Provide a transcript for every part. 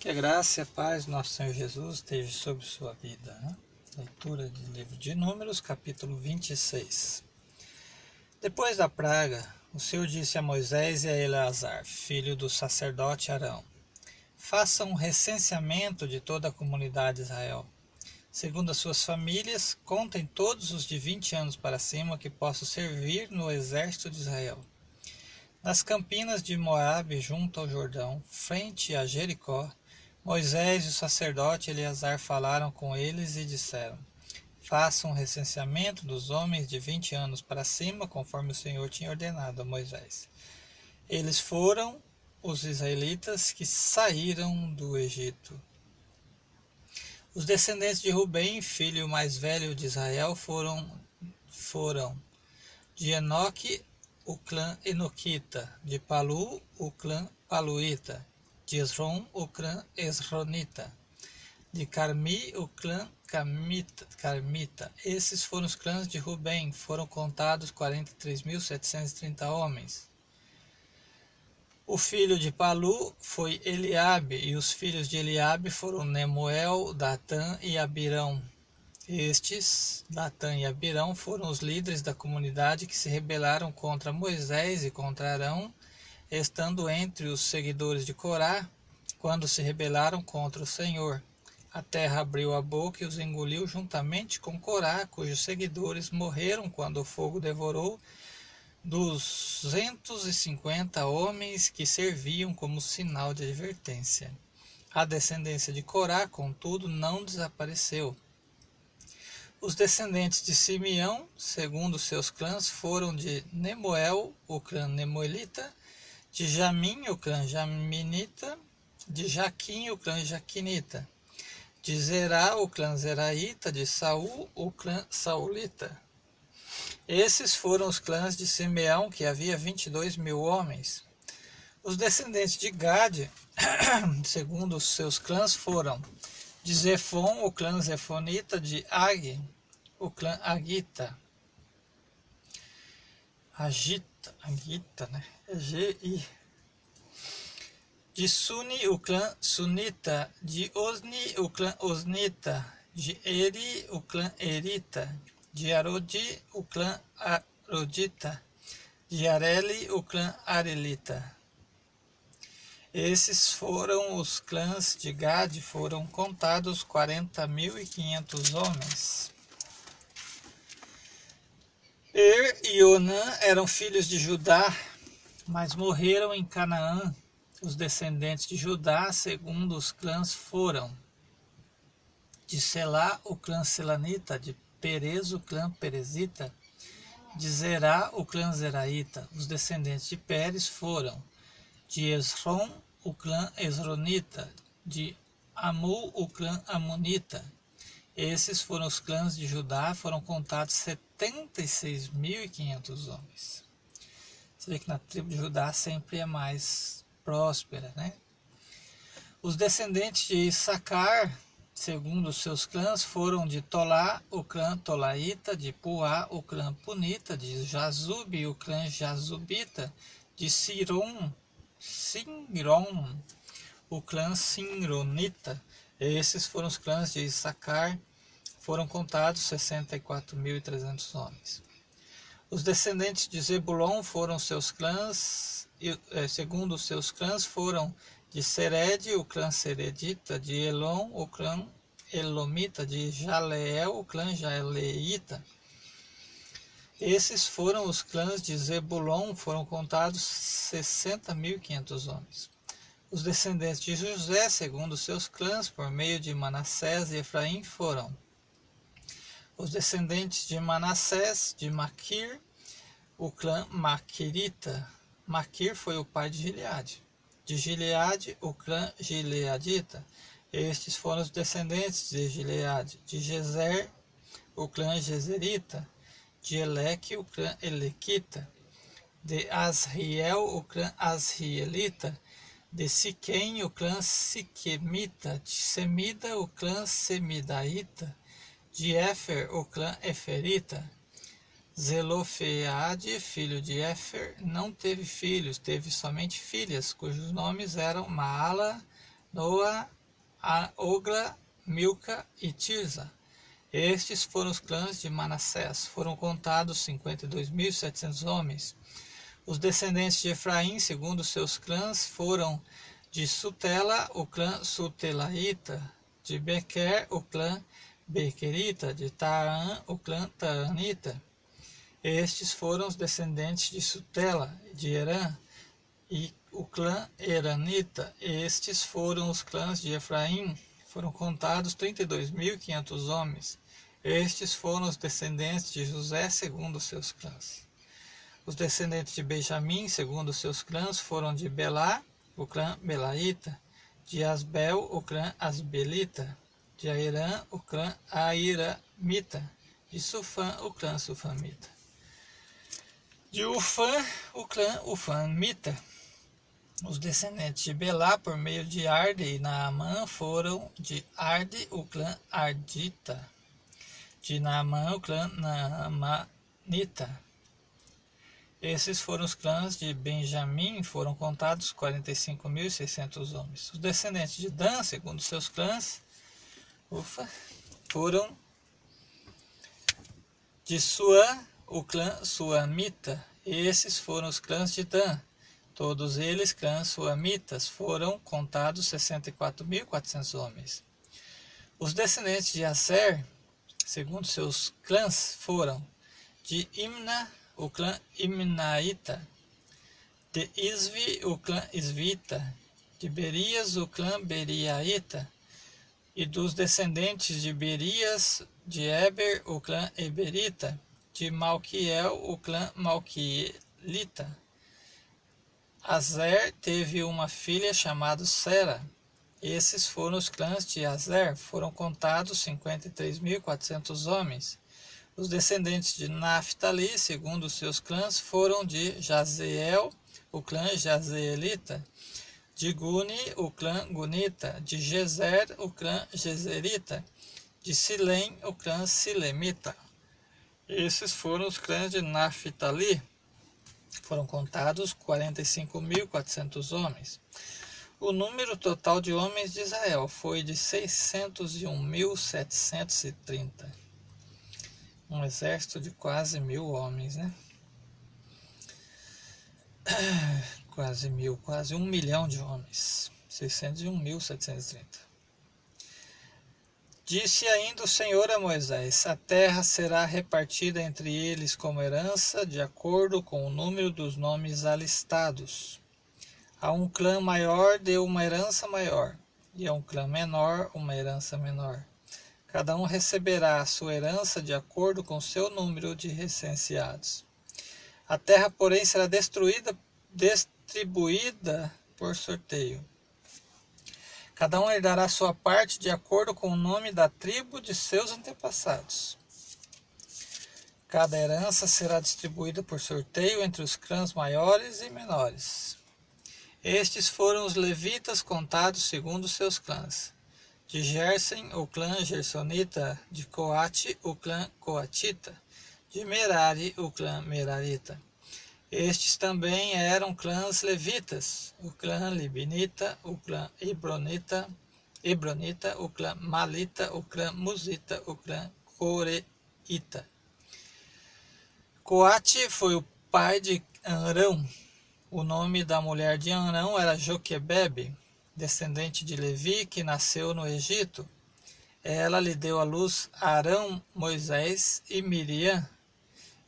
Que a graça e a paz do nosso Senhor Jesus esteja sobre sua vida. Né? Leitura do livro de Números, capítulo 26. Depois da praga, o Senhor disse a Moisés e a Eleazar, filho do sacerdote Arão: Façam um recenseamento de toda a comunidade de Israel. Segundo as suas famílias, contem todos os de 20 anos para cima que possam servir no exército de Israel. Nas campinas de Moabe, junto ao Jordão, frente a Jericó, Moisés e o sacerdote Eleazar falaram com eles e disseram: Façam um recenseamento dos homens de vinte anos para cima, conforme o Senhor tinha ordenado a Moisés. Eles foram os israelitas que saíram do Egito. Os descendentes de Rubem, filho mais velho de Israel, foram foram de Enoque, o clã Enoquita, de Palu, o clã Paluíta, de Esrom, o clã Esronita, de Carmi, o clã Carmita, Carmita. Esses foram os clãs de Ruben, foram contados 43.730 homens. O filho de Palu foi Eliabe, e os filhos de Eliabe foram Nemuel, Datã e Abirão. Estes, Datã e Abirão, foram os líderes da comunidade que se rebelaram contra Moisés e contra Arão estando entre os seguidores de Corá, quando se rebelaram contra o Senhor. A terra abriu a boca e os engoliu juntamente com Corá, cujos seguidores morreram quando o fogo devorou duzentos e cinquenta homens que serviam como sinal de advertência. A descendência de Corá, contudo, não desapareceu. Os descendentes de Simeão, segundo seus clãs, foram de Nemoel, o clã Nemoelita, de Jamim, o clã Jaminita, de Jaquim, o clã Jaquinita, de Zerá, o clã Zeraíta, de Saul, o clã Saulita. Esses foram os clãs de Simeão, que havia vinte e dois mil homens. Os descendentes de Gade, segundo os seus clãs, foram de Zefon, o clã Zefonita, de Ag, o clã Agita. Agita, Agita, né? G-I. De Suni, o clã Sunita. De Osni, o clã Osnita. De Eri, o clã Erita. De Arodi, o clã Arodita. De Areli, o clã Arelita. Esses foram os clãs de Gad, foram contados quarenta mil e quinhentos homens. Er e Onã eram filhos de Judá, mas morreram em Canaã. Os descendentes de Judá, segundo os clãs, foram de Selá, o clã Selanita, de Perez, o clã Perezita, de Zerá, o clã Zeraíta. Os descendentes de Pérez foram de Esrom, o clã Esronita, de Amu, o clã Amonita. Esses foram os clãs de Judá, foram contados 76.500 homens. Você vê que na tribo de Judá sempre é mais próspera, né? Os descendentes de Issacar, segundo os seus clãs, foram de Tolá, o clã Tolaíta, de Puá, o clã Punita, de Jazub, o clã Jazubita, de Siron, Sinron, o clã Sinronita. Esses foram os clãs de Issacar, foram contados 64.300 homens. Os descendentes de Zebulon foram seus clãs, eh, segundo os seus clãs, foram de Sered, o clã Seredita, de Elon, o clã Elomita, de Jaleel, o clã Jaleita. Esses foram os clãs de Zebulon, foram contados 60.500 homens. Os descendentes de José, segundo seus clãs, por meio de Manassés e Efraim, foram os descendentes de Manassés, de Maquir, o clã Maquirita. Maquir foi o pai de Gileade. De Gileade, o clã Gileadita. Estes foram os descendentes de Gileade. De Gezer, o clã Gezerita. De Eleque, o clã Elequita. De Asriel, o clã Asrielita. De Siquém, o clã Siquemita. De Semida, o clã Semidaíta de Éfer, o clã Eferita. Zelofeade, filho de Éfer, não teve filhos, teve somente filhas, cujos nomes eram Maala, Noa, Ogla, Milca e Tirza. Estes foram os clãs de Manassés. Foram contados 52.700 homens. Os descendentes de Efraim, segundo seus clãs, foram de Sutela, o clã Sutelaíta, de Bequer, o clã Bequerita, de Taã, o clã Taanita. Estes foram os descendentes de Sutela, de Herã, e o clã Eranita. Estes foram os clãs de Efraim, foram contados 32.500 homens. Estes foram os descendentes de José, segundo seus clãs. Os descendentes de Benjamim, segundo seus clãs, foram de Belá, o clã Belaíta, de Asbel, o clã Asbelita, de Airã, o clã Airamita, de Sufã, o clã Sufamita. De Ufã, o clã Ufamita. Os descendentes de Belá, por meio de Arde e Naamã, foram de Arde, o clã Ardita, de Naamã, o clã Naamanita, esses foram os clãs de Benjamim, foram contados 45.600 homens. Os descendentes de Dan, segundo seus clãs, ufa, foram de Suã, o clã Suamita. Esses foram os clãs de Dan. Todos eles, clãs suamitas, foram contados 64.400 homens. Os descendentes de Aser, segundo seus clãs, foram de Imna, o clã Imnaíta, de Isvi, o clã Isvita, de Berias, o clã Beriaíta, e dos descendentes de Berias, de Eber, o clã Eberita, de Malquiel, o clã Malquielita. Azer teve uma filha chamada Sera. Esses foram os clãs de Azer, foram contados 53.400 homens. Os descendentes de Naphtali, segundo seus clãs, foram de Jazeel, o clã Jazeelita, de Guni, o clã Gunita, de Gezer, o clã Gezerita, de Silém, o clã Silemita. Esses foram os clãs de Naphtali. Foram contados 45.400 homens. O número total de homens de Israel foi de 601.730 um exército de quase mil homens, né? Quase mil, quase um milhão de homens. 601.730. Disse ainda o Senhor a Moisés: A terra será repartida entre eles como herança, de acordo com o número dos nomes alistados. A um clã maior deu uma herança maior, e a um clã menor uma herança menor. Cada um receberá a sua herança de acordo com seu número de recenseados. A terra, porém, será destruída, distribuída por sorteio. Cada um herdará sua parte de acordo com o nome da tribo de seus antepassados. Cada herança será distribuída por sorteio entre os clãs maiores e menores. Estes foram os levitas contados segundo seus clãs de Gersen, o clã Gersonita, de Coate, o clã Coatita, de Merari, o clã Merarita. Estes também eram clãs levitas, o clã Libinita, o clã Hebronita, Hebronita, o clã Malita, o clã Musita, o clã Coreita. Coate foi o pai de Anrão. O nome da mulher de Anrão era Joquebebe, descendente de Levi, que nasceu no Egito. Ela lhe deu à luz Arão, Moisés e Miriam,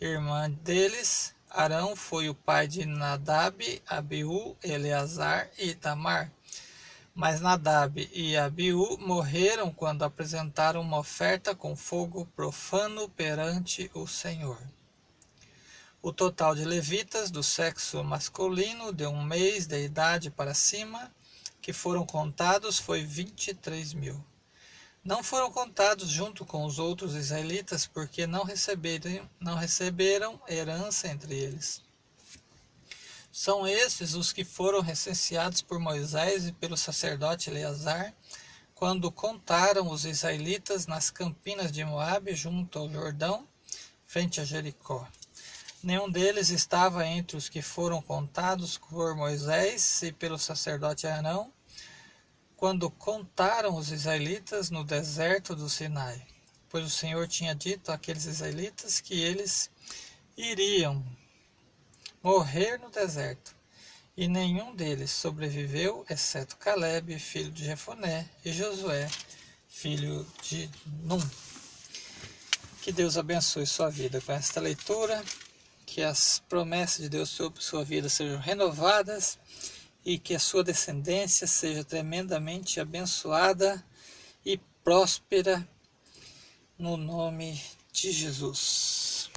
irmã deles. Arão foi o pai de Nadab, Abiú, Eleazar e Itamar. Mas Nadab e Abiú morreram quando apresentaram uma oferta com fogo profano perante o Senhor. O total de levitas do sexo masculino de um mês de idade para cima que foram contados foi 23 mil. Não foram contados junto com os outros israelitas, porque não receberam, não receberam herança entre eles. São esses os que foram recenseados por Moisés e pelo sacerdote Eleazar, quando contaram os israelitas nas campinas de Moabe, junto ao Jordão, frente a Jericó. Nenhum deles estava entre os que foram contados por Moisés e pelo sacerdote Arão, quando contaram os israelitas no deserto do Sinai, pois o Senhor tinha dito àqueles israelitas que eles iriam morrer no deserto, e nenhum deles sobreviveu, exceto Caleb, filho de Jefoné, e Josué, filho de Num. Que Deus abençoe sua vida com esta leitura, que as promessas de Deus sobre sua vida sejam renovadas e que a sua descendência seja tremendamente abençoada e próspera no nome de Jesus.